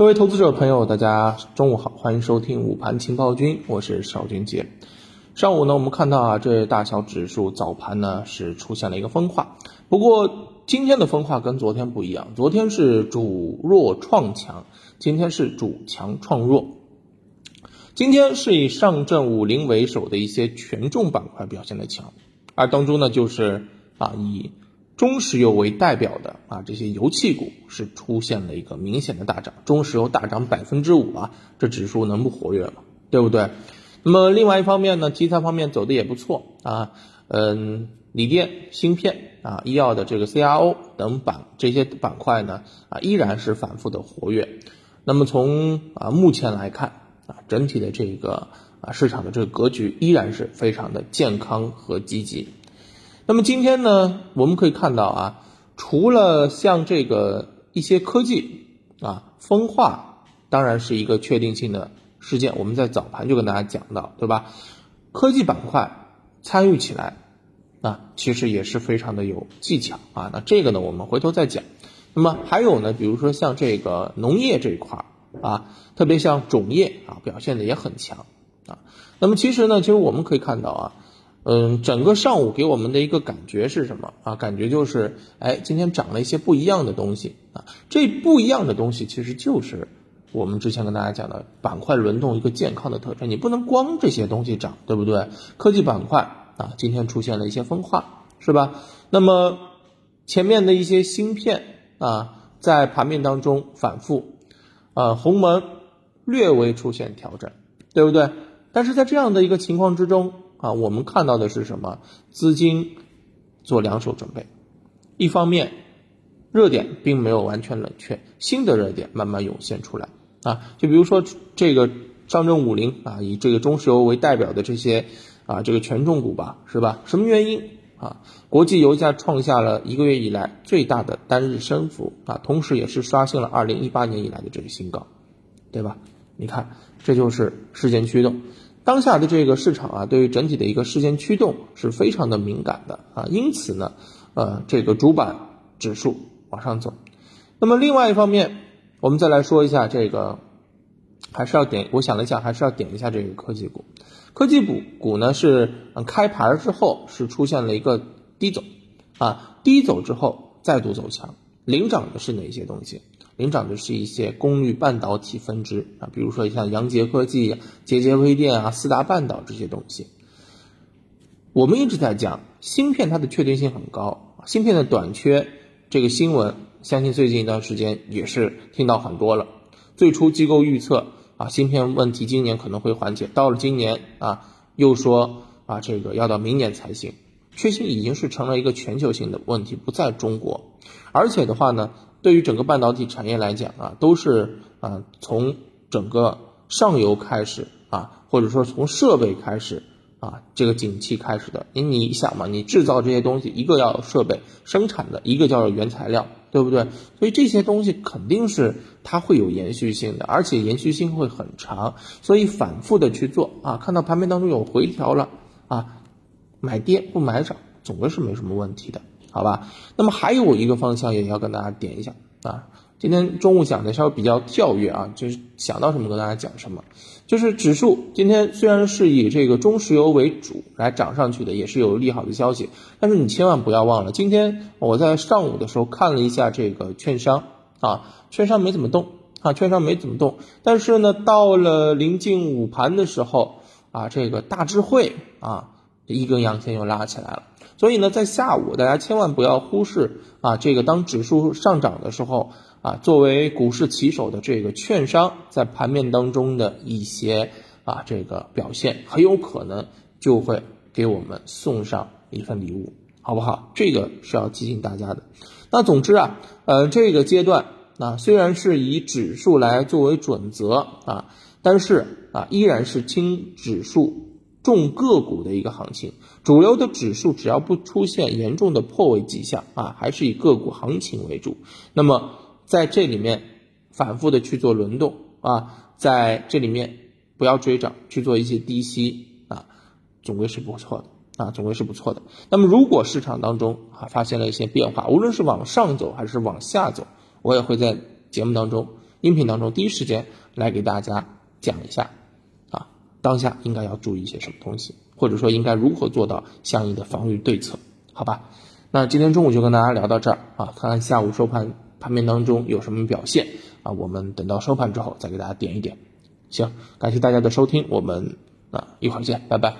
各位投资者朋友，大家中午好，欢迎收听午盘情报君，我是邵军杰。上午呢，我们看到啊，这大小指数早盘呢是出现了一个分化，不过今天的分化跟昨天不一样，昨天是主弱创强，今天是主强创弱。今天是以上证五零为首的一些权重板块表现的强，而当中呢，就是啊以。中石油为代表的啊，这些油气股是出现了一个明显的大涨，中石油大涨百分之五啊，这指数能不活跃吗？对不对？那么另外一方面呢，题材方面走的也不错啊，嗯，锂电、芯片啊、医药的这个 CRO 等板这些板块呢啊，依然是反复的活跃。那么从啊目前来看啊，整体的这个啊市场的这个格局依然是非常的健康和积极。那么今天呢，我们可以看到啊，除了像这个一些科技啊分化，当然是一个确定性的事件。我们在早盘就跟大家讲到，对吧？科技板块参与起来啊，其实也是非常的有技巧啊。那这个呢，我们回头再讲。那么还有呢，比如说像这个农业这一块啊，特别像种业啊，表现的也很强啊。那么其实呢，其实我们可以看到啊。嗯，整个上午给我们的一个感觉是什么啊？感觉就是，哎，今天涨了一些不一样的东西啊。这不一样的东西其实就是我们之前跟大家讲的板块轮动一个健康的特征。你不能光这些东西涨，对不对？科技板块啊，今天出现了一些分化，是吧？那么前面的一些芯片啊，在盘面当中反复，啊，鸿蒙略微出现调整，对不对？但是在这样的一个情况之中。啊，我们看到的是什么？资金做两手准备，一方面热点并没有完全冷却，新的热点慢慢涌现出来啊。就比如说这个上证五零啊，以这个中石油为代表的这些啊，这个权重股吧，是吧？什么原因啊？国际油价创下了一个月以来最大的单日升幅啊，同时也是刷新了二零一八年以来的这个新高，对吧？你看，这就是事件驱动。当下的这个市场啊，对于整体的一个事件驱动是非常的敏感的啊，因此呢，呃，这个主板指数往上走。那么另外一方面，我们再来说一下这个，还是要点，我想了一下，还是要点一下这个科技股。科技股股呢是开盘之后是出现了一个低走啊，低走之后再度走强，领涨的是哪些东西？领涨的是一些功率半导体分支啊，比如说像阳杰科技、捷捷微电啊、四大半导这些东西。我们一直在讲芯片，它的确定性很高，芯片的短缺这个新闻，相信最近一段时间也是听到很多了。最初机构预测啊，芯片问题今年可能会缓解，到了今年啊，又说啊，这个要到明年才行，确信已经是成了一个全球性的问题，不在中国，而且的话呢。对于整个半导体产业来讲啊，都是啊从整个上游开始啊，或者说从设备开始啊，这个景气开始的。你你想嘛，你制造这些东西，一个要有设备生产的，一个叫做原材料，对不对？所以这些东西肯定是它会有延续性的，而且延续性会很长。所以反复的去做啊，看到盘面当中有回调了啊，买跌不买涨，总归是没什么问题的。好吧，那么还有一个方向也要跟大家点一下啊。今天中午讲的稍微比较跳跃啊，就是想到什么跟大家讲什么。就是指数今天虽然是以这个中石油为主来涨上去的，也是有利好的消息，但是你千万不要忘了，今天我在上午的时候看了一下这个券商啊，券商没怎么动啊，券商没怎么动。但是呢，到了临近午盘的时候啊，这个大智慧啊，一根阳线又拉起来了。所以呢，在下午大家千万不要忽视啊，这个当指数上涨的时候啊，作为股市旗手的这个券商在盘面当中的一些啊这个表现，很有可能就会给我们送上一份礼物，好不好？这个是要提醒大家的。那总之啊，呃，这个阶段啊，虽然是以指数来作为准则啊，但是啊，依然是轻指数。重个股的一个行情，主流的指数只要不出现严重的破位迹象啊，还是以个股行情为主。那么在这里面反复的去做轮动啊，在这里面不要追涨，去做一些低吸啊，总归是不错的啊，总归是不错的。那么如果市场当中啊发现了一些变化，无论是往上走还是往下走，我也会在节目当中音频当中第一时间来给大家讲一下，当下应该要注意一些什么东西，或者说应该如何做到相应的防御对策，好吧？那今天中午就跟大家聊到这儿啊，看看下午收盘盘面当中有什么表现啊，我们等到收盘之后再给大家点一点。行，感谢大家的收听，我们啊一会儿见，拜拜。